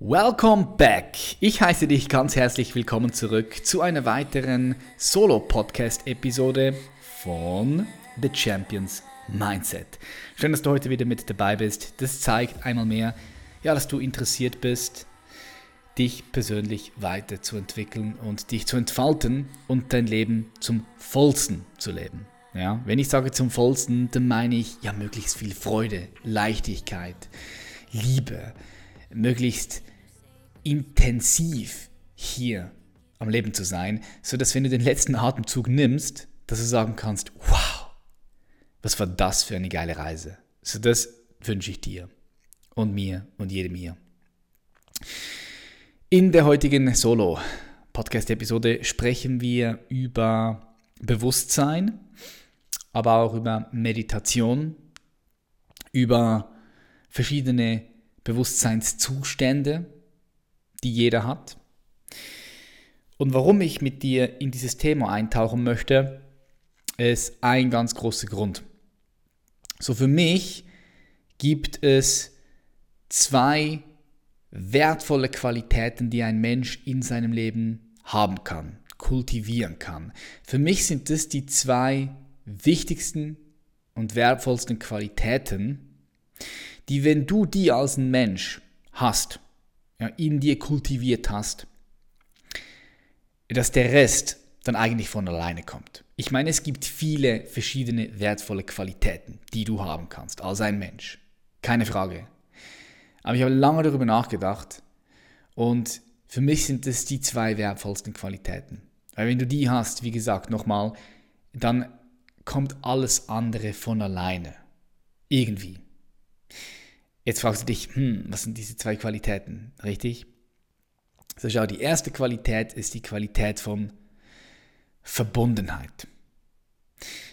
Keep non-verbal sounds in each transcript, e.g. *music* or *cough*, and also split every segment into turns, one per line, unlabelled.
Welcome back! Ich heiße dich ganz herzlich willkommen zurück zu einer weiteren Solo-Podcast-Episode von The Champions Mindset. Schön, dass du heute wieder mit dabei bist. Das zeigt einmal mehr, ja, dass du interessiert bist, dich persönlich weiterzuentwickeln und dich zu entfalten und dein Leben zum vollsten zu leben. Ja, wenn ich sage zum vollsten, dann meine ich ja möglichst viel Freude, Leichtigkeit, Liebe, möglichst intensiv hier am Leben zu sein, sodass wenn du den letzten Atemzug nimmst, dass du sagen kannst, wow, was war das für eine geile Reise. So das wünsche ich dir und mir und jedem hier. In der heutigen Solo-Podcast-Episode sprechen wir über Bewusstsein, aber auch über Meditation, über verschiedene Bewusstseinszustände, die jeder hat. Und warum ich mit dir in dieses Thema eintauchen möchte, ist ein ganz großer Grund. So für mich gibt es zwei wertvolle Qualitäten, die ein Mensch in seinem Leben haben kann, kultivieren kann. Für mich sind das die zwei wichtigsten und wertvollsten Qualitäten, die, wenn du die als ein Mensch hast, ja, in dir kultiviert hast, dass der Rest dann eigentlich von alleine kommt. Ich meine, es gibt viele verschiedene wertvolle Qualitäten, die du haben kannst als ein Mensch. Keine Frage. Aber ich habe lange darüber nachgedacht und für mich sind das die zwei wertvollsten Qualitäten. Weil wenn du die hast, wie gesagt, nochmal, dann kommt alles andere von alleine. Irgendwie. Jetzt fragst du dich, hm, was sind diese zwei Qualitäten? Richtig? So schau, die erste Qualität ist die Qualität von Verbundenheit.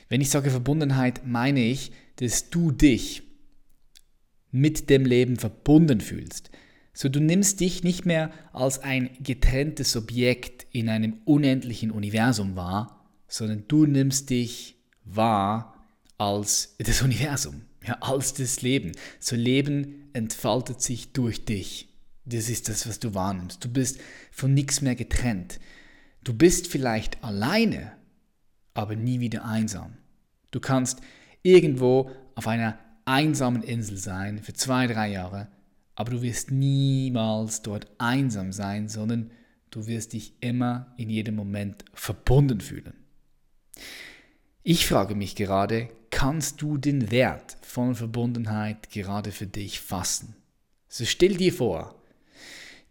Wenn ich sage Verbundenheit, meine ich, dass du dich mit dem Leben verbunden fühlst. So du nimmst dich nicht mehr als ein getrenntes Objekt in einem unendlichen Universum wahr, sondern du nimmst dich wahr als das Universum ja, als das Leben. So Leben entfaltet sich durch dich. Das ist das, was du wahrnimmst. Du bist von nichts mehr getrennt. Du bist vielleicht alleine, aber nie wieder einsam. Du kannst irgendwo auf einer einsamen Insel sein für zwei, drei Jahre, aber du wirst niemals dort einsam sein, sondern du wirst dich immer in jedem Moment verbunden fühlen. Ich frage mich gerade, kannst du den Wert von Verbundenheit gerade für dich fassen? So stell dir vor,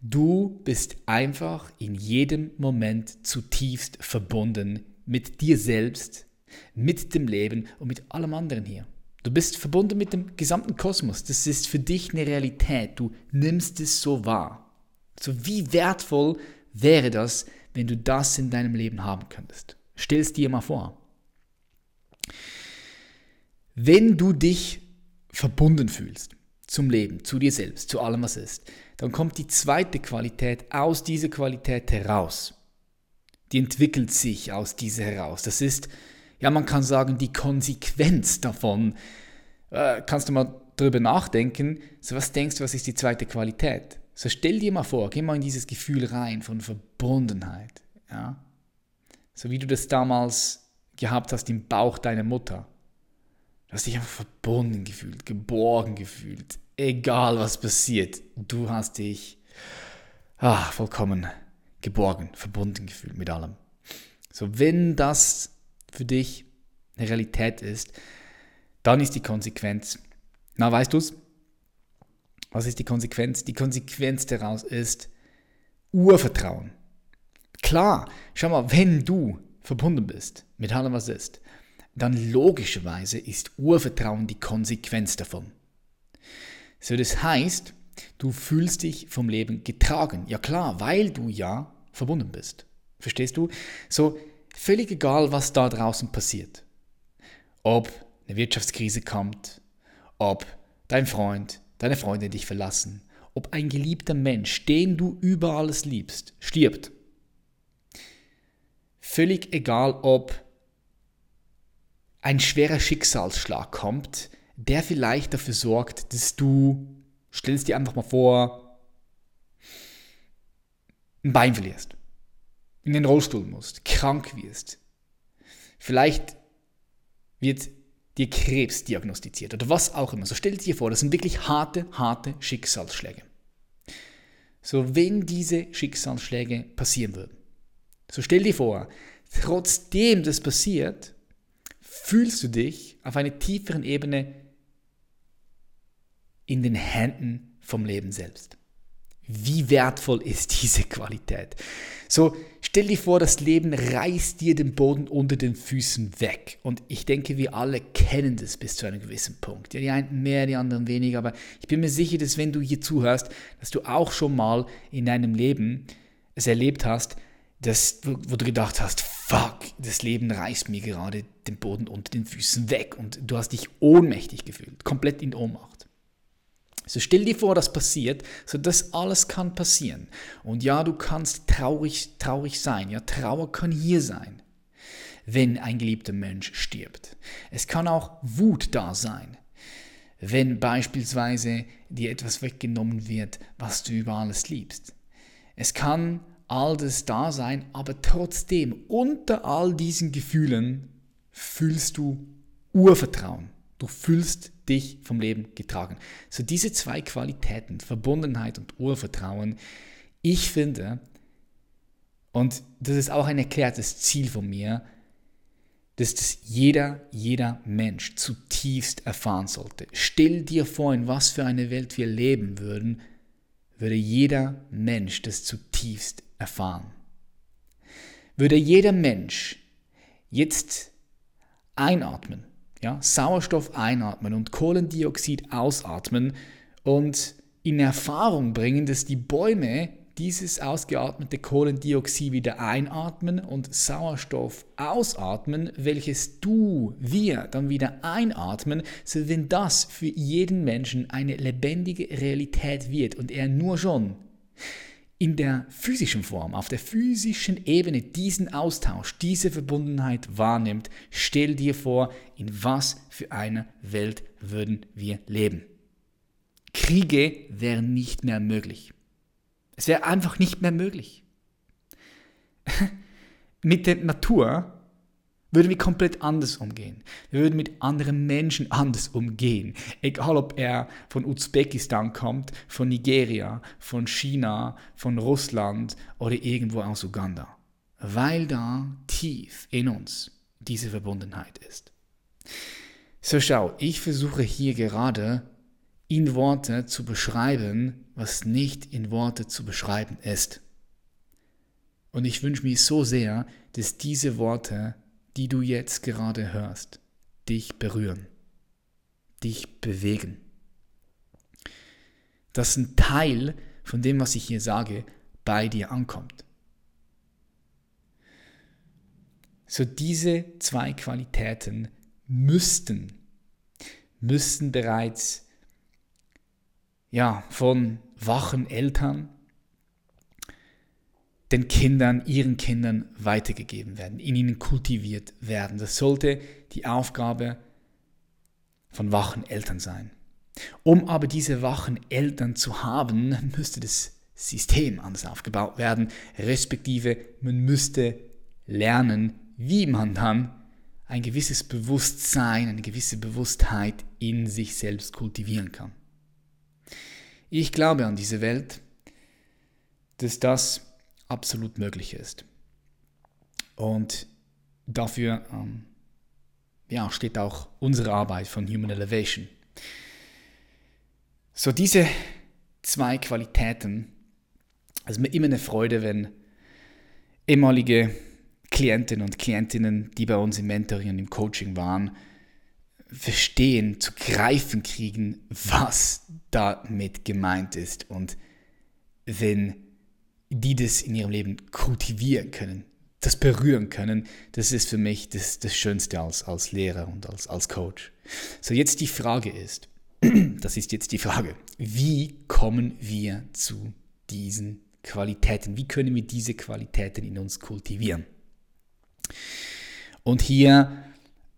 du bist einfach in jedem Moment zutiefst verbunden mit dir selbst, mit dem Leben und mit allem anderen hier. Du bist verbunden mit dem gesamten Kosmos. Das ist für dich eine Realität. Du nimmst es so wahr. So wie wertvoll wäre das, wenn du das in deinem Leben haben könntest? Stell es dir mal vor. Wenn du dich verbunden fühlst zum Leben, zu dir selbst, zu allem, was ist, dann kommt die zweite Qualität aus dieser Qualität heraus. Die entwickelt sich aus dieser heraus. Das ist, ja, man kann sagen, die Konsequenz davon. Äh, kannst du mal drüber nachdenken, so was denkst du, was ist die zweite Qualität? So stell dir mal vor, geh mal in dieses Gefühl rein von Verbundenheit. Ja? So wie du das damals gehabt hast im Bauch deiner Mutter. Hast dich einfach verbunden gefühlt, geborgen gefühlt. Egal was passiert, du hast dich ah, vollkommen geborgen, verbunden gefühlt mit allem. So, wenn das für dich eine Realität ist, dann ist die Konsequenz, na weißt du es? Was ist die Konsequenz? Die Konsequenz daraus ist Urvertrauen. Klar, schau mal, wenn du verbunden bist mit allem, was ist, dann logischerweise ist Urvertrauen die Konsequenz davon. So, das heißt, du fühlst dich vom Leben getragen. Ja klar, weil du ja verbunden bist. Verstehst du? So, völlig egal, was da draußen passiert. Ob eine Wirtschaftskrise kommt, ob dein Freund, deine Freundin dich verlassen, ob ein geliebter Mensch, den du über alles liebst, stirbt. Völlig egal, ob ein schwerer Schicksalsschlag kommt, der vielleicht dafür sorgt, dass du, stellst dir einfach mal vor, ein Bein verlierst, in den Rollstuhl musst, krank wirst, vielleicht wird dir Krebs diagnostiziert oder was auch immer. So stell dir vor, das sind wirklich harte, harte Schicksalsschläge. So, wenn diese Schicksalsschläge passieren würden, so stell dir vor, trotzdem das passiert, fühlst du dich auf einer tieferen Ebene in den Händen vom Leben selbst. Wie wertvoll ist diese Qualität? So, stell dir vor, das Leben reißt dir den Boden unter den Füßen weg. Und ich denke, wir alle kennen das bis zu einem gewissen Punkt. Die einen mehr, die anderen weniger, aber ich bin mir sicher, dass wenn du hier zuhörst, dass du auch schon mal in deinem Leben es erlebt hast, dass, wo du gedacht hast, fuck, das Leben reißt mir gerade den Boden unter den Füßen weg und du hast dich ohnmächtig gefühlt, komplett in Ohnmacht. So stell dir vor, das passiert, so das alles kann passieren. Und ja, du kannst traurig, traurig sein. Ja, Trauer kann hier sein, wenn ein geliebter Mensch stirbt. Es kann auch Wut da sein, wenn beispielsweise dir etwas weggenommen wird, was du über alles liebst. Es kann all das da sein, aber trotzdem, unter all diesen Gefühlen fühlst du Urvertrauen. Du fühlst dich vom Leben getragen. So diese zwei Qualitäten, Verbundenheit und Urvertrauen, ich finde, und das ist auch ein erklärtes Ziel von mir, dass das jeder, jeder Mensch zutiefst erfahren sollte. Stell dir vor, in was für eine Welt wir leben würden, würde jeder Mensch das zutiefst erfahren. Würde jeder Mensch jetzt einatmen, ja, Sauerstoff einatmen und Kohlendioxid ausatmen und in Erfahrung bringen, dass die Bäume dieses ausgeatmete Kohlendioxid wieder einatmen und Sauerstoff ausatmen, welches du, wir dann wieder einatmen, so wenn das für jeden Menschen eine lebendige Realität wird und er nur schon in der physischen Form, auf der physischen Ebene diesen Austausch, diese Verbundenheit wahrnimmt, stell dir vor, in was für einer Welt würden wir leben. Kriege wären nicht mehr möglich. Es wäre einfach nicht mehr möglich. *laughs* Mit der Natur würden wir komplett anders umgehen. Wir würden mit anderen Menschen anders umgehen. Egal ob er von Usbekistan kommt, von Nigeria, von China, von Russland oder irgendwo aus Uganda. Weil da tief in uns diese Verbundenheit ist. So schau, ich versuche hier gerade in Worte zu beschreiben, was nicht in Worte zu beschreiben ist. Und ich wünsche mir so sehr, dass diese Worte die du jetzt gerade hörst, dich berühren, dich bewegen. Dass ein Teil von dem, was ich hier sage, bei dir ankommt. So diese zwei Qualitäten müssten, müssten bereits ja, von wachen Eltern, den Kindern, ihren Kindern weitergegeben werden, in ihnen kultiviert werden. Das sollte die Aufgabe von wachen Eltern sein. Um aber diese wachen Eltern zu haben, müsste das System anders aufgebaut werden, respektive man müsste lernen, wie man dann ein gewisses Bewusstsein, eine gewisse Bewusstheit in sich selbst kultivieren kann. Ich glaube an diese Welt, dass das absolut möglich ist. Und dafür ähm, ja, steht auch unsere Arbeit von Human Elevation. So diese zwei Qualitäten, also mir immer eine Freude, wenn ehemalige Klientinnen und Klientinnen, die bei uns im Mentoring und im Coaching waren, verstehen, zu greifen kriegen, was damit gemeint ist. Und wenn die das in ihrem Leben kultivieren können, das berühren können, das ist für mich das, das Schönste als, als Lehrer und als, als Coach. So, jetzt die Frage ist, *clears throat* das ist jetzt die Frage, wie kommen wir zu diesen Qualitäten? Wie können wir diese Qualitäten in uns kultivieren? Und hier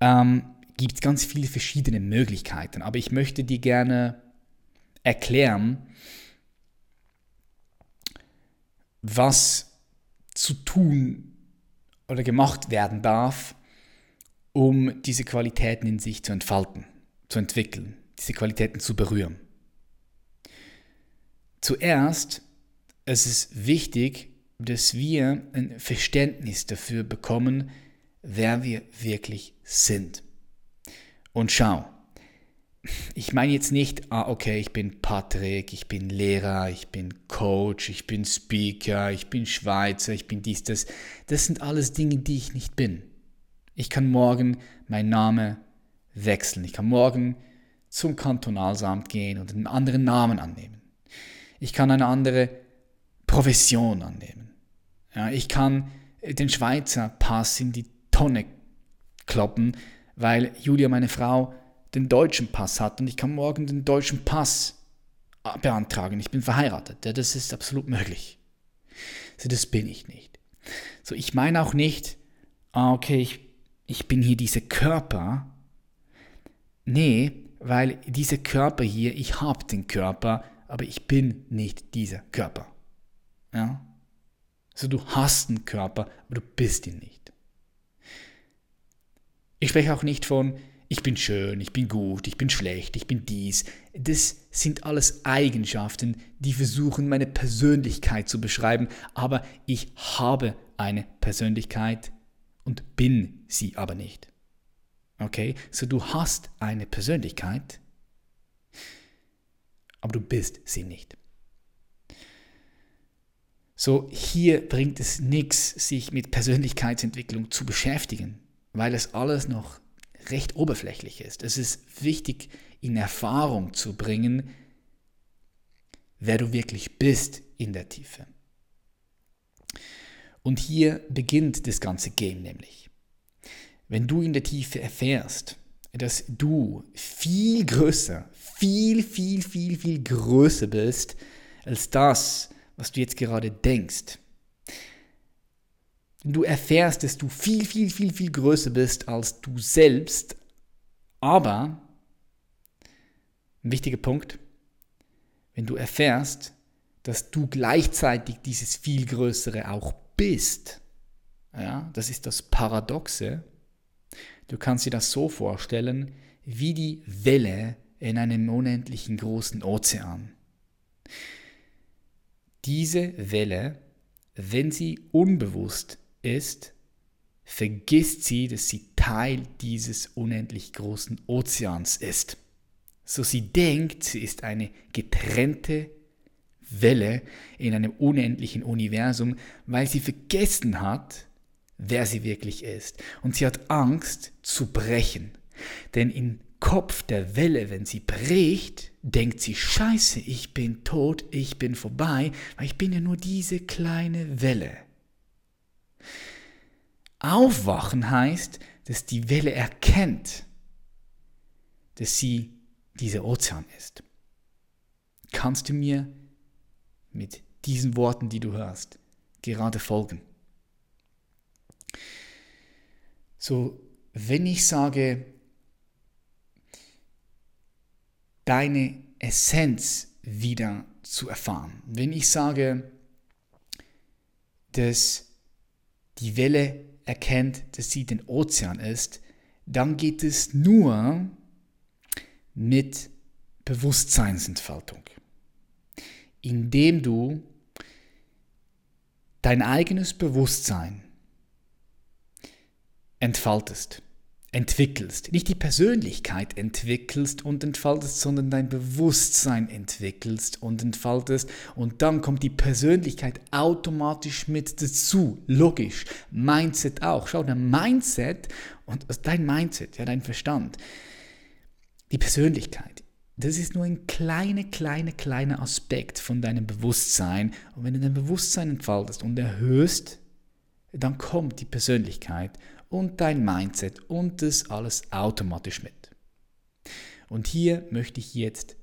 ähm, gibt es ganz viele verschiedene Möglichkeiten, aber ich möchte dir gerne erklären, was zu tun oder gemacht werden darf, um diese Qualitäten in sich zu entfalten, zu entwickeln, diese Qualitäten zu berühren. Zuerst es ist wichtig, dass wir ein Verständnis dafür bekommen, wer wir wirklich sind. Und schau, ich meine jetzt nicht, ah, okay, ich bin Patrick, ich bin Lehrer, ich bin Coach, ich bin Speaker, ich bin Schweizer, ich bin dies, das. Das sind alles Dinge, die ich nicht bin. Ich kann morgen meinen Namen wechseln. Ich kann morgen zum Kantonalsamt gehen und einen anderen Namen annehmen. Ich kann eine andere Profession annehmen. Ja, ich kann den Schweizer Pass in die Tonne kloppen, weil Julia, meine Frau, den deutschen Pass hat und ich kann morgen den deutschen Pass beantragen. Ich bin verheiratet. Ja, das ist absolut möglich. So, das bin ich nicht. So, ich meine auch nicht, ah, okay, ich, ich bin hier dieser Körper. Nee, weil dieser Körper hier, ich habe den Körper, aber ich bin nicht dieser Körper. Ja? Also du hast einen Körper, aber du bist ihn nicht. Ich spreche auch nicht von, ich bin schön, ich bin gut, ich bin schlecht, ich bin dies. Das sind alles Eigenschaften, die versuchen, meine Persönlichkeit zu beschreiben, aber ich habe eine Persönlichkeit und bin sie aber nicht. Okay, so du hast eine Persönlichkeit, aber du bist sie nicht. So, hier bringt es nichts, sich mit Persönlichkeitsentwicklung zu beschäftigen, weil es alles noch recht oberflächlich ist. Es ist wichtig, in Erfahrung zu bringen, wer du wirklich bist in der Tiefe. Und hier beginnt das ganze Game nämlich. Wenn du in der Tiefe erfährst, dass du viel größer, viel, viel, viel, viel größer bist als das, was du jetzt gerade denkst. Du erfährst, dass du viel, viel, viel, viel größer bist als du selbst, aber, ein wichtiger Punkt, wenn du erfährst, dass du gleichzeitig dieses viel Größere auch bist, ja, das ist das Paradoxe, du kannst dir das so vorstellen, wie die Welle in einem unendlichen großen Ozean. Diese Welle, wenn sie unbewusst ist, vergisst sie, dass sie Teil dieses unendlich großen Ozeans ist. So sie denkt, sie ist eine getrennte Welle in einem unendlichen Universum, weil sie vergessen hat, wer sie wirklich ist. Und sie hat Angst zu brechen. Denn in Kopf der Welle, wenn sie bricht, denkt sie, scheiße, ich bin tot, ich bin vorbei, weil ich bin ja nur diese kleine Welle. Aufwachen heißt, dass die Welle erkennt, dass sie dieser Ozean ist. Kannst du mir mit diesen Worten, die du hörst, gerade folgen? So, wenn ich sage, deine Essenz wieder zu erfahren. Wenn ich sage, dass die Welle erkennt, dass sie den Ozean ist, dann geht es nur mit Bewusstseinsentfaltung. Indem du dein eigenes Bewusstsein entfaltest entwickelst. Nicht die Persönlichkeit entwickelst und entfaltest, sondern dein Bewusstsein entwickelst und entfaltest. Und dann kommt die Persönlichkeit automatisch mit dazu. Logisch. Mindset auch. Schau, dein Mindset und dein Mindset, ja, dein Verstand, die Persönlichkeit, das ist nur ein kleiner, kleiner, kleiner Aspekt von deinem Bewusstsein. Und wenn du dein Bewusstsein entfaltest und erhöhst, dann kommt die Persönlichkeit und dein Mindset und das alles automatisch mit. Und hier möchte ich jetzt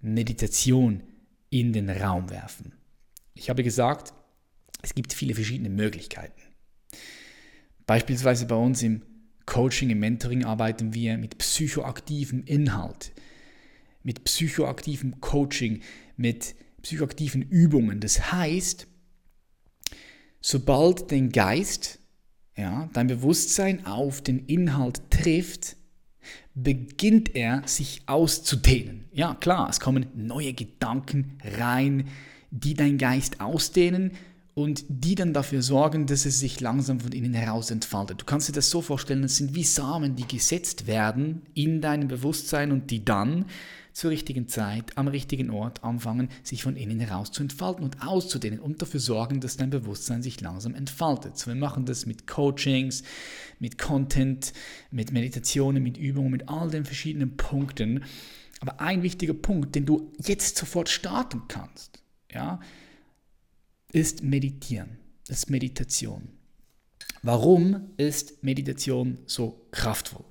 Meditation in den Raum werfen. Ich habe gesagt, es gibt viele verschiedene Möglichkeiten. Beispielsweise bei uns im Coaching, im Mentoring arbeiten wir mit psychoaktivem Inhalt, mit psychoaktivem Coaching, mit psychoaktiven Übungen. Das heißt, sobald dein Geist, ja, dein Bewusstsein auf den Inhalt trifft, beginnt er sich auszudehnen. Ja, klar, es kommen neue Gedanken rein, die dein Geist ausdehnen und die dann dafür sorgen, dass es sich langsam von innen heraus entfaltet. Du kannst dir das so vorstellen, es sind wie Samen, die gesetzt werden in deinem Bewusstsein und die dann zur richtigen Zeit, am richtigen Ort anfangen, sich von innen heraus zu entfalten und auszudehnen und dafür sorgen, dass dein Bewusstsein sich langsam entfaltet. So, wir machen das mit Coachings, mit Content, mit Meditationen, mit Übungen, mit all den verschiedenen Punkten. Aber ein wichtiger Punkt, den du jetzt sofort starten kannst, ja, ist Meditieren, ist Meditation. Warum ist Meditation so kraftvoll?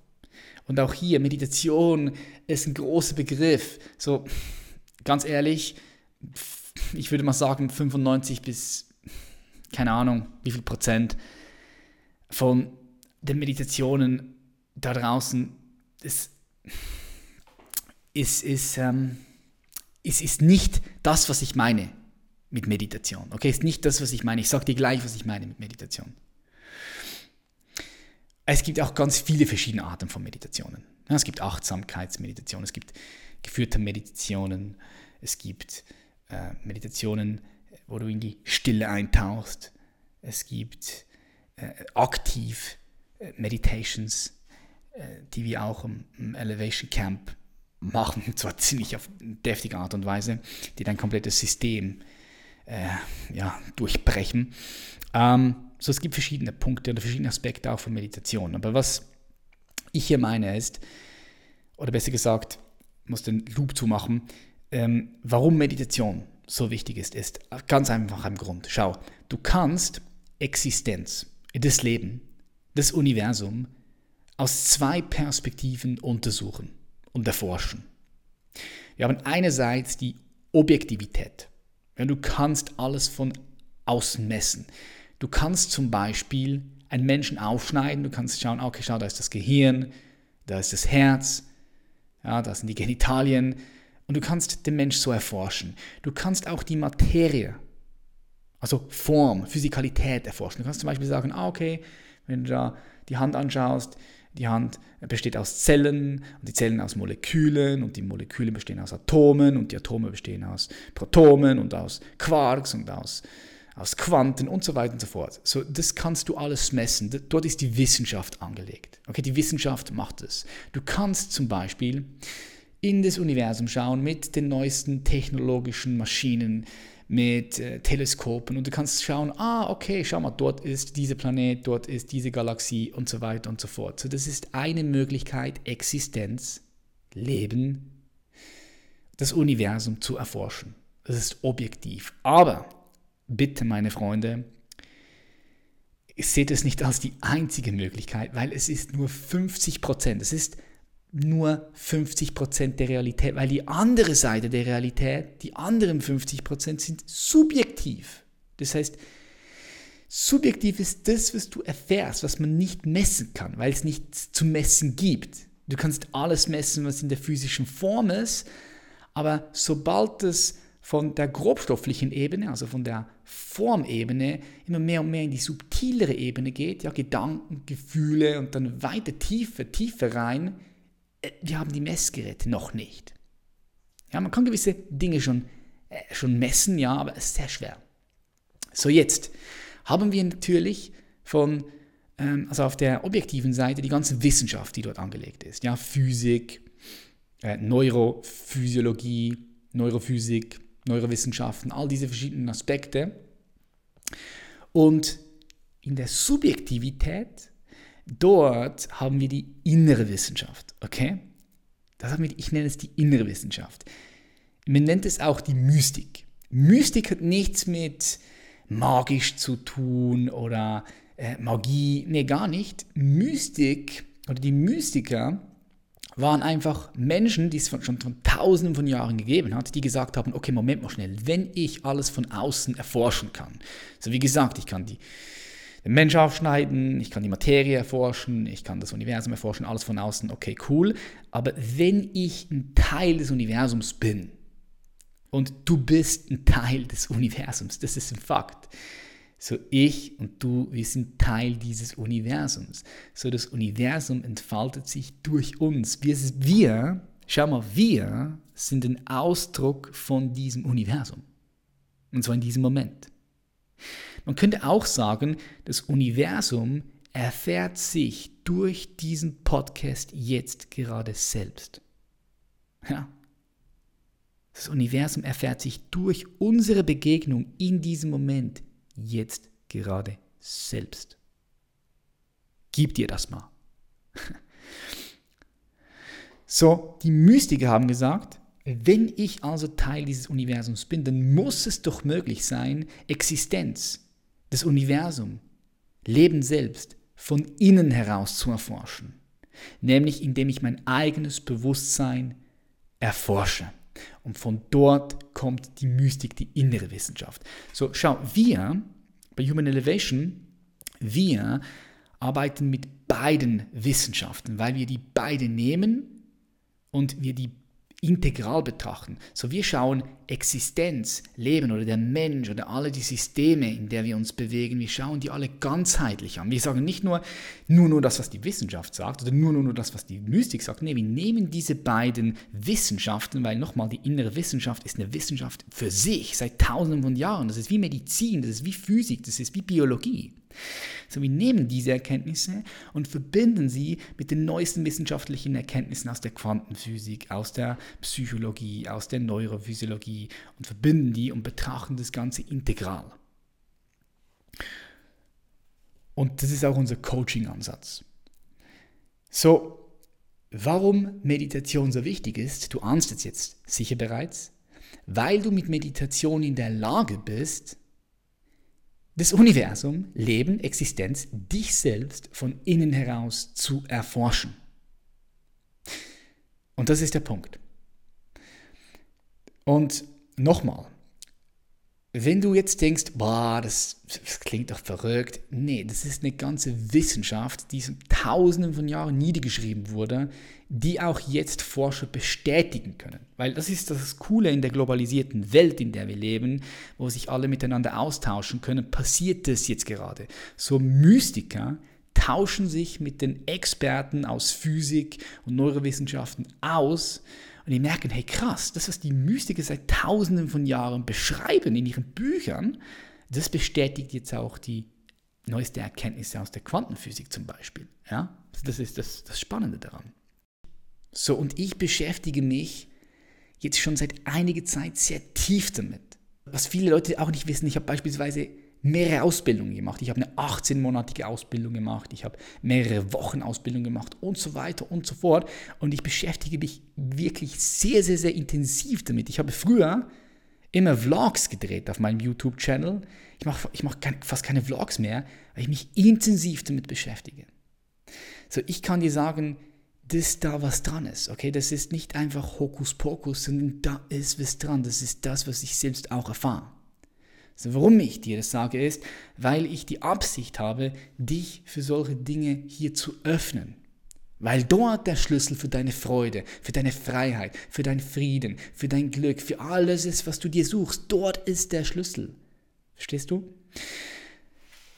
Und auch hier, Meditation ist ein großer Begriff. So, ganz ehrlich, ich würde mal sagen, 95 bis, keine Ahnung, wie viel Prozent von den Meditationen da draußen ist, ist, ist, ähm, ist, ist nicht das, was ich meine mit Meditation. Okay, ist nicht das, was ich meine. Ich sage dir gleich, was ich meine mit Meditation. Es gibt auch ganz viele verschiedene Arten von Meditationen. Es gibt Achtsamkeitsmeditationen, es gibt geführte Meditationen, es gibt äh, Meditationen, wo du in die Stille eintauchst, es gibt äh, aktiv äh, Meditations, äh, die wir auch im, im, Elevation Camp machen, und *laughs* zwar ziemlich auf deftige Art und Weise, die dein komplettes System äh, ja, durchbrechen. Ähm, so, es gibt verschiedene Punkte oder verschiedene Aspekte auch von Meditation. Aber was ich hier meine ist, oder besser gesagt, muss den Loop zumachen, ähm, warum Meditation so wichtig ist, ist ganz einfach ein Grund. Schau, du kannst Existenz, das Leben, das Universum aus zwei Perspektiven untersuchen und erforschen. Wir haben einerseits die Objektivität. Ja, du kannst alles von außen messen. Du kannst zum Beispiel einen Menschen aufschneiden, du kannst schauen, okay, schau, da ist das Gehirn, da ist das Herz, ja, da sind die Genitalien und du kannst den Mensch so erforschen. Du kannst auch die Materie, also Form, Physikalität erforschen. Du kannst zum Beispiel sagen, ah, okay, wenn du da die Hand anschaust, die Hand besteht aus Zellen und die Zellen aus Molekülen und die Moleküle bestehen aus Atomen und die Atome bestehen aus Protonen und aus Quarks und aus aus Quanten und so weiter und so fort. So, das kannst du alles messen. Dort ist die Wissenschaft angelegt. Okay, die Wissenschaft macht es. Du kannst zum Beispiel in das Universum schauen mit den neuesten technologischen Maschinen, mit äh, Teleskopen und du kannst schauen, ah, okay, schau mal, dort ist dieser Planet, dort ist diese Galaxie und so weiter und so fort. So, das ist eine Möglichkeit, Existenz, Leben, das Universum zu erforschen. Das ist objektiv. Aber bitte, meine Freunde, seht es nicht als die einzige Möglichkeit, weil es ist nur 50 Prozent. Es ist nur 50 Prozent der Realität, weil die andere Seite der Realität, die anderen 50 Prozent sind subjektiv. Das heißt, subjektiv ist das, was du erfährst, was man nicht messen kann, weil es nichts zu messen gibt. Du kannst alles messen, was in der physischen Form ist, aber sobald es von der grobstofflichen Ebene, also von der Formebene, immer mehr und mehr in die subtilere Ebene geht, ja, Gedanken, Gefühle und dann weiter tiefer, tiefer rein, äh, wir haben die Messgeräte noch nicht. Ja, man kann gewisse Dinge schon, äh, schon messen, ja, aber es ist sehr schwer. So, jetzt haben wir natürlich von, ähm, also auf der objektiven Seite die ganze Wissenschaft, die dort angelegt ist. Ja, Physik, äh, Neurophysiologie, Neurophysik, Neurowissenschaften, all diese verschiedenen Aspekte. Und in der Subjektivität, dort haben wir die innere Wissenschaft, okay? Das haben wir, ich nenne es die innere Wissenschaft. Man nennt es auch die Mystik. Mystik hat nichts mit magisch zu tun oder äh, Magie, nee, gar nicht. Mystik oder die Mystiker waren einfach Menschen, die es schon von tausenden von Jahren gegeben hat, die gesagt haben, okay, Moment mal schnell, wenn ich alles von außen erforschen kann, so wie gesagt, ich kann die, den Mensch aufschneiden, ich kann die Materie erforschen, ich kann das Universum erforschen, alles von außen, okay, cool, aber wenn ich ein Teil des Universums bin und du bist ein Teil des Universums, das ist ein Fakt, So ich und du, wir sind Teil dieses Universums. So das Universum entfaltet sich durch uns. Wir, wir, schau mal, wir sind ein Ausdruck von diesem Universum. Und zwar in diesem Moment. Man könnte auch sagen, das Universum erfährt sich durch diesen Podcast jetzt gerade selbst. Ja. Das Universum erfährt sich durch unsere Begegnung in diesem Moment jetzt gerade selbst. Gib dir das mal. *laughs* So, die Mystiker haben gesagt, wenn ich also Teil dieses Universums bin, dann muss es doch möglich sein, Existenz, das Universum, Leben selbst von innen heraus zu erforschen. Nämlich indem ich mein eigenes Bewusstsein erforsche. Und von dort kommt die Mystik, die innere Wissenschaft. So, schau, wir bei Human Elevation, wir arbeiten mit beiden Wissenschaften, weil wir die beide nehmen und wir die integral betrachten. So wir schauen Existenz, Leben oder der Mensch oder alle die Systeme, in der wir uns bewegen, wir schauen die alle ganzheitlich an. Wir sagen nicht nur nur nur das, was die Wissenschaft sagt oder nur nur, nur das, was die Mystik sagt. Nee, wir nehmen diese beiden Wissenschaften, weil nochmal die innere Wissenschaft ist eine Wissenschaft für sich seit tausenden von Jahren. Das ist wie Medizin, das ist wie Physik, das ist wie Biologie. So, wir nehmen diese Erkenntnisse und verbinden sie mit den neuesten wissenschaftlichen Erkenntnissen aus der Quantenphysik, aus der Psychologie, aus der Neurophysiologie und verbinden die und betrachten das Ganze integral. Und das ist auch unser Coaching-Ansatz. So, warum Meditation so wichtig ist, du ahnst es jetzt sicher bereits, weil du mit Meditation in der Lage bist, das Universum, Leben, Existenz, dich selbst von innen heraus zu erforschen. Und das ist der Punkt. Und nochmal, wenn du jetzt denkst, boah, das, das, klingt doch verrückt, nee, das ist eine ganze Wissenschaft, die tausenden von Jahren niedergeschrieben wurde, die auch jetzt Forscher bestätigen können. Weil das ist das Coole in der globalisierten Welt, in der wir leben, wo sich alle miteinander austauschen können, passiert das jetzt gerade. So Mystiker tauschen sich mit den Experten aus Physik und Neurowissenschaften aus und die merken, hey krass, das, was die Mystiker seit tausenden von Jahren beschreiben in ihren Büchern, das bestätigt jetzt auch die neueste Erkenntnisse aus der Quantenphysik zum Beispiel. Ja? Das ist das, das Spannende daran. So, und ich beschäftige mich jetzt schon seit einiger Zeit sehr tief damit. Was viele Leute auch nicht wissen, ich habe beispielsweise mehrere Ausbildungen gemacht. Ich habe eine 18-monatige Ausbildung gemacht, ich habe mehrere Wochen Ausbildung gemacht und so weiter und so fort. Und ich beschäftige mich wirklich sehr, sehr, sehr intensiv damit. Ich habe früher immer Vlogs gedreht auf meinem YouTube-Channel. Ich mache ich mach fast keine Vlogs mehr, weil ich mich intensiv damit beschäftige. So, ich kann dir sagen, dass da was dran ist. Okay, das ist nicht einfach Hokuspokus, sondern da ist was dran. Das ist das, was ich selbst auch erfahre. Also warum ich dir das sage, ist, weil ich die Absicht habe, dich für solche Dinge hier zu öffnen. Weil dort der Schlüssel für deine Freude, für deine Freiheit, für deinen Frieden, für dein Glück, für alles ist, was du dir suchst. Dort ist der Schlüssel. Verstehst du?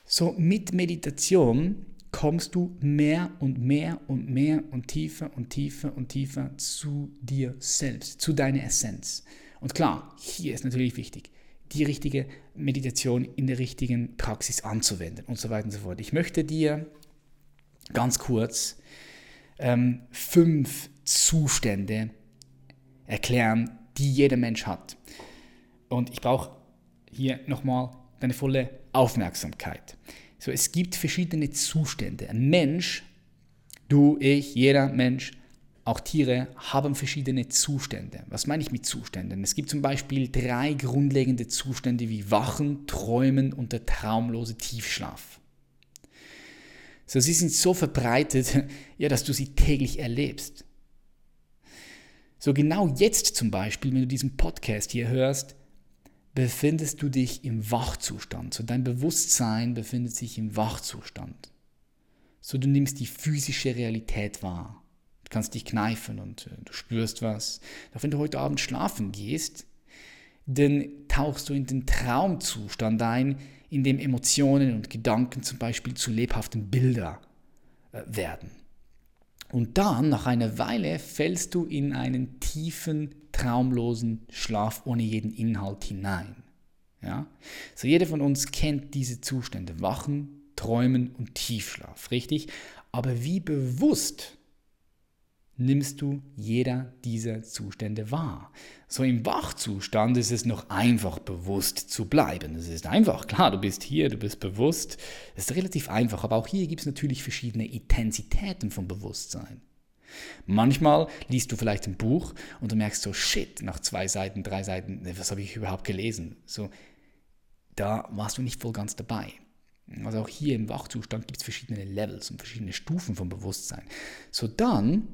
So mit Meditation kommst du mehr und mehr und mehr und tiefer und tiefer und tiefer zu dir selbst, zu deiner Essenz. Und klar, hier ist natürlich wichtig, die richtige Meditation in der richtigen Praxis anzuwenden und so weiter und so fort. Ich möchte dir ganz kurz ähm, fünf Zustände erklären, die jeder Mensch hat. Und ich brauche hier nochmal deine volle Aufmerksamkeit. So, es gibt verschiedene Zustände. Ein Mensch, du, ich, jeder Mensch auch Tiere haben verschiedene Zustände. Was meine ich mit Zuständen? Es gibt zum Beispiel drei grundlegende Zustände wie Wachen, Träumen und der traumlose Tiefschlaf. So, sie sind so verbreitet, *laughs* ja, dass du sie täglich erlebst. So genau jetzt zum Beispiel, wenn du diesen Podcast hier hörst, befindest du dich im Wachzustand. So dein Bewusstsein befindet sich im Wachzustand. So du nimmst die physische Realität wahr kannst dich kneifen und äh, du spürst was. Doch wenn du heute Abend schlafen gehst, dann tauchst du in den Traumzustand ein, in dem Emotionen und Gedanken zum Beispiel zu lebhaften Bildern äh, werden. Und dann, nach einer Weile, fällst du in einen tiefen, traumlosen Schlaf ohne jeden Inhalt hinein. Ja? So jeder von uns kennt diese Zustände, Wachen, Träumen und Tiefschlaf, richtig? Aber wie bewusst nimmst du jeder dieser Zustände wahr. So im Wachzustand ist es noch einfach bewusst zu bleiben. Es ist einfach, klar, du bist hier, du bist bewusst. Es ist relativ einfach, aber auch hier gibt es natürlich verschiedene Intensitäten von Bewusstsein. Manchmal liest du vielleicht ein Buch und du merkst so, shit, nach zwei Seiten, drei Seiten, was habe ich überhaupt gelesen? So, da warst du nicht voll ganz dabei. Also auch hier im Wachzustand gibt es verschiedene Levels und verschiedene Stufen von Bewusstsein. So dann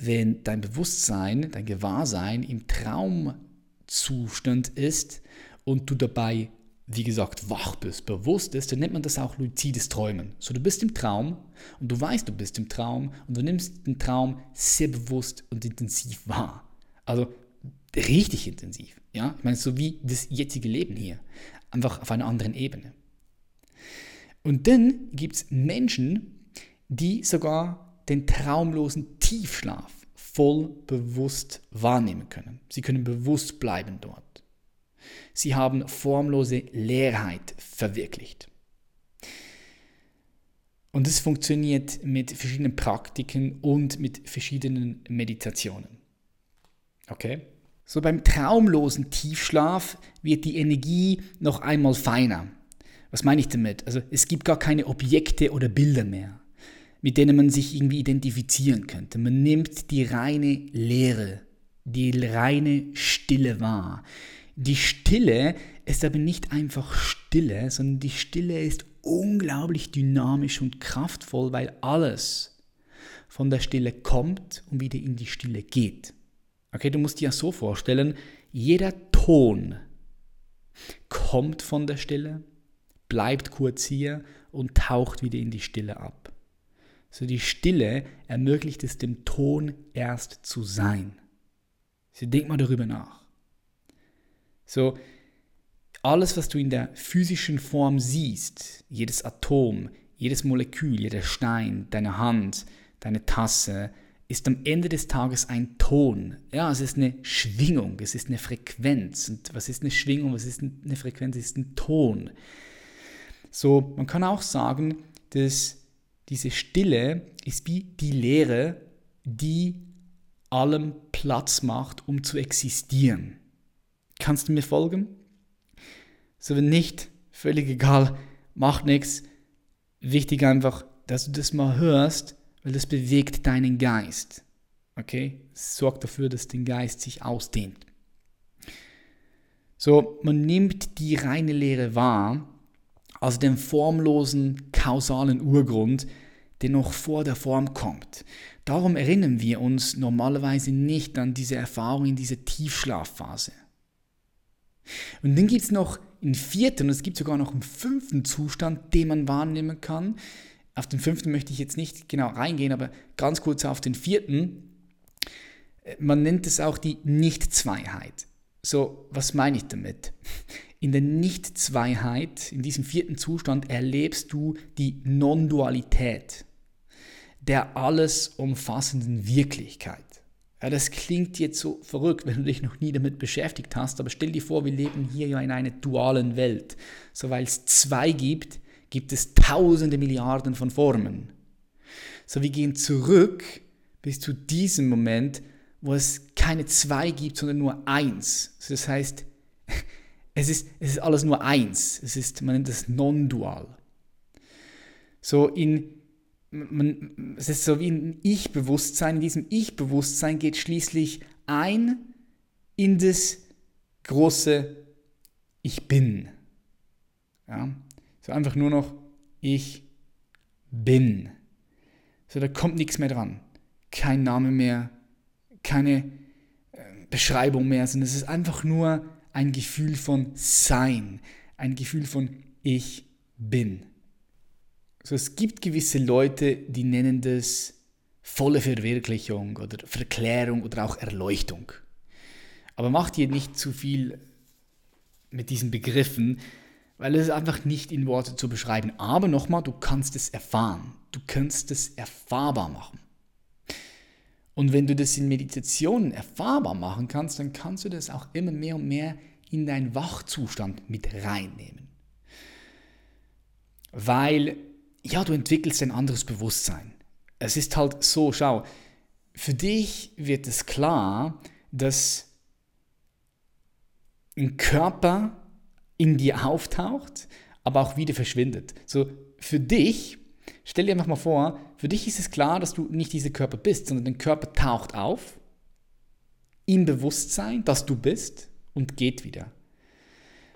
wenn dein Bewusstsein, dein Gewahrsein im Traumzustand ist und du dabei, wie gesagt, wach bist, bewusst ist, dann nennt man das auch luzides Träumen. So, du bist im Traum und du weißt, du bist im Traum und du nimmst den Traum sehr bewusst und intensiv wahr. Also richtig intensiv. Ja? Ich meine, so wie das jetzige Leben hier. Einfach auf einer anderen Ebene. Und dann gibt es Menschen, die sogar den traumlosen Tiefschlaf voll bewusst wahrnehmen können. Sie können bewusst bleiben dort. Sie haben formlose Leerheit verwirklicht. Und es funktioniert mit verschiedenen Praktiken und mit verschiedenen Meditationen. Okay? So beim traumlosen Tiefschlaf wird die Energie noch einmal feiner. Was meine ich damit? Also es gibt gar keine Objekte oder Bilder mehr mit denen man sich irgendwie identifizieren könnte. Man nimmt die reine Leere, die reine Stille wahr. Die Stille ist aber nicht einfach Stille, sondern die Stille ist unglaublich dynamisch und kraftvoll, weil alles von der Stille kommt und wieder in die Stille geht. Okay, du musst dir ja so vorstellen, jeder Ton kommt von der Stille, bleibt kurz hier und taucht wieder in die Stille ab. So die Stille ermöglicht es dem Ton erst zu sein. So denk mal darüber nach. So alles, was du in der physischen Form siehst, jedes Atom, jedes Molekül, jeder Stein, deine Hand, deine Tasse, ist am Ende des Tages ein Ton. Ja, es ist eine Schwingung, es ist eine Frequenz. Und was ist eine Schwingung, was ist eine Frequenz? Es ist ein Ton. So, man kann auch sagen, dass diese Stille ist wie die Leere, die allem Platz macht, um zu existieren. Kannst du mir folgen? So, wenn nicht, völlig egal, macht nichts. Wichtig einfach, dass du das mal hörst, weil das bewegt deinen Geist. Okay? sorgt dafür, dass dein Geist sich ausdehnt. So, man nimmt die reine Lehre wahr also den formlosen kausalen Urgrund, der noch vor der Form kommt. Darum erinnern wir uns normalerweise nicht an diese Erfahrung in dieser Tiefschlafphase. Und dann gibt es noch einen vierten und es gibt sogar noch einen fünften Zustand, den man wahrnehmen kann. Auf den fünften möchte ich jetzt nicht genau reingehen, aber ganz kurz auf den vierten. Man nennt es auch die Nichtzweiheit. So, was meine ich damit? In der Nicht-Zweiheit, in diesem vierten Zustand, erlebst du die Non-Dualität der alles umfassenden Wirklichkeit. Ja, das klingt jetzt so verrückt, wenn du dich noch nie damit beschäftigt hast, aber stell dir vor, wir leben hier ja in einer dualen Welt. So weil es zwei gibt, gibt es tausende Milliarden von Formen. So wir gehen zurück bis zu diesem Moment, wo es keine zwei gibt, sondern nur eins. So das heißt, es ist, es ist alles nur eins. Es ist, man nennt das non-dual. So in, man, es ist so wie ein Ich-Bewusstsein. In diesem Ich-Bewusstsein geht schließlich ein in das große Ich bin. Ja? So einfach nur noch Ich bin. So, da kommt nichts mehr dran. Kein Name mehr, keine äh, Beschreibung mehr, sondern es ist einfach nur ein Gefühl von Sein, ein Gefühl von Ich bin. So, es gibt gewisse Leute, die nennen das volle Verwirklichung oder Verklärung oder auch Erleuchtung. Aber mach dir nicht zu viel mit diesen Begriffen, weil es einfach nicht in Worte zu beschreiben. Aber nochmal, du kannst es erfahren. Du kannst es erfahrbar machen. Und wenn du das in Meditationen erfahrbar machen kannst, dann kannst du das auch immer mehr und mehr in deinen Wachzustand mit reinnehmen. Weil, ja, du entwickelst ein anderes Bewusstsein. Es ist halt so, schau, für dich wird es klar, dass ein Körper in dir auftaucht, aber auch wieder verschwindet. So, für dich, stell dir einfach mal vor, für dich ist es klar, dass du nicht dieser Körper bist, sondern dein Körper taucht auf im Bewusstsein, dass du bist und geht wieder.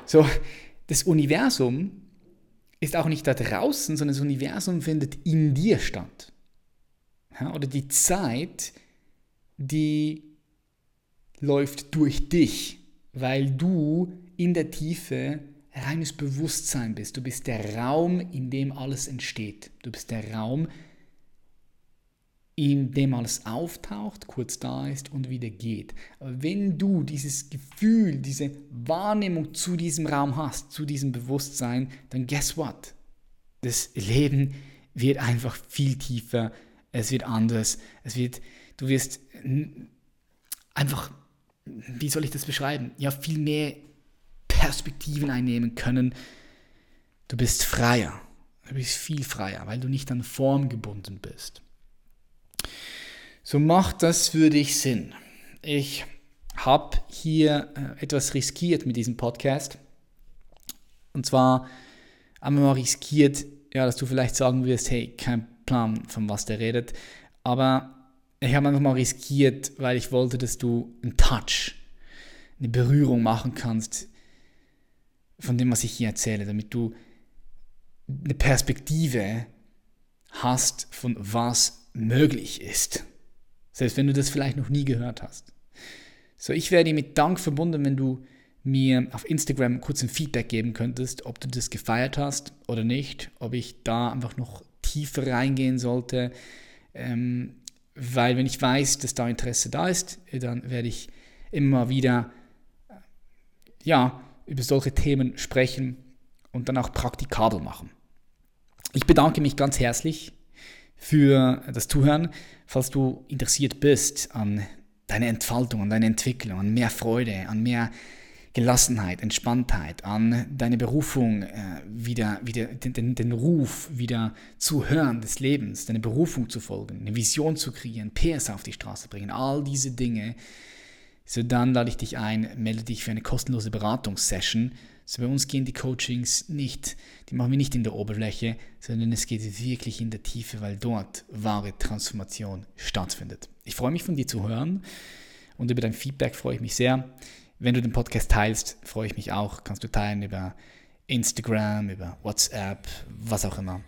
So, das Universum ist auch nicht da draußen, sondern das Universum findet in dir statt. Ja, oder die Zeit, die läuft durch dich, weil du in der Tiefe reines Bewusstsein bist. Du bist der Raum, in dem alles entsteht. Du bist der Raum, in dem alles auftaucht, kurz da ist und wieder geht. Aber wenn du dieses Gefühl, diese Wahrnehmung zu diesem Raum hast, zu diesem Bewusstsein, dann guess what? Das Leben wird einfach viel tiefer, es wird anders, es wird, du wirst einfach, wie soll ich das beschreiben? Ja, viel mehr Perspektiven einnehmen können. Du bist freier, du bist viel freier, weil du nicht an Form gebunden bist. So macht das für dich Sinn. Ich habe hier äh, etwas riskiert mit diesem Podcast. Und zwar haben wir mal riskiert, ja, dass du vielleicht sagen wirst, hey, kein Plan, von was der redet. Aber ich habe einfach mal riskiert, weil ich wollte, dass du einen Touch, eine Berührung machen kannst von dem, was ich hier erzähle, damit du eine Perspektive hast, von was möglich ist. Selbst wenn du das vielleicht noch nie gehört hast. So, ich wäre dir mit Dank verbunden, wenn du mir auf Instagram kurz ein Feedback geben könntest, ob du das gefeiert hast oder nicht, ob ich da einfach noch tiefer reingehen sollte. Ähm, weil wenn ich weiß, dass da Interesse da ist, dann werde ich immer wieder äh, ja, über solche Themen sprechen und dann auch praktikabel machen. Ich bedanke mich ganz herzlich für das Zuhören. Falls du interessiert bist an deiner Entfaltung, an deiner Entwicklung, an mehr Freude, an mehr Gelassenheit, Entspanntheit, an deine Berufung, äh, wieder, wieder den, den, Ruf wieder zu hören des Lebens, deine Berufung zu folgen, eine Vision zu kreieren, PS auf die Straße bringen, all diese Dinge, so dann lade ich dich ein, melde dich für eine kostenlose Beratungssession so bei uns gehen die Coachings nicht, die machen wir nicht in der Oberfläche, sondern es geht wirklich in der Tiefe, weil dort wahre Transformation stattfindet. Ich freue mich von dir zu hören und über dein Feedback freue ich mich sehr. Wenn du den Podcast teilst, freue ich mich auch. Kannst du teilen über Instagram, über WhatsApp, was auch immer.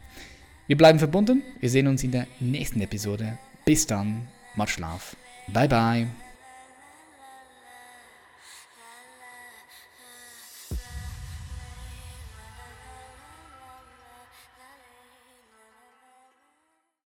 Wir bleiben verbunden. Wir sehen uns in der nächsten Episode. Bis dann. Macht Schlaf. Bye bye.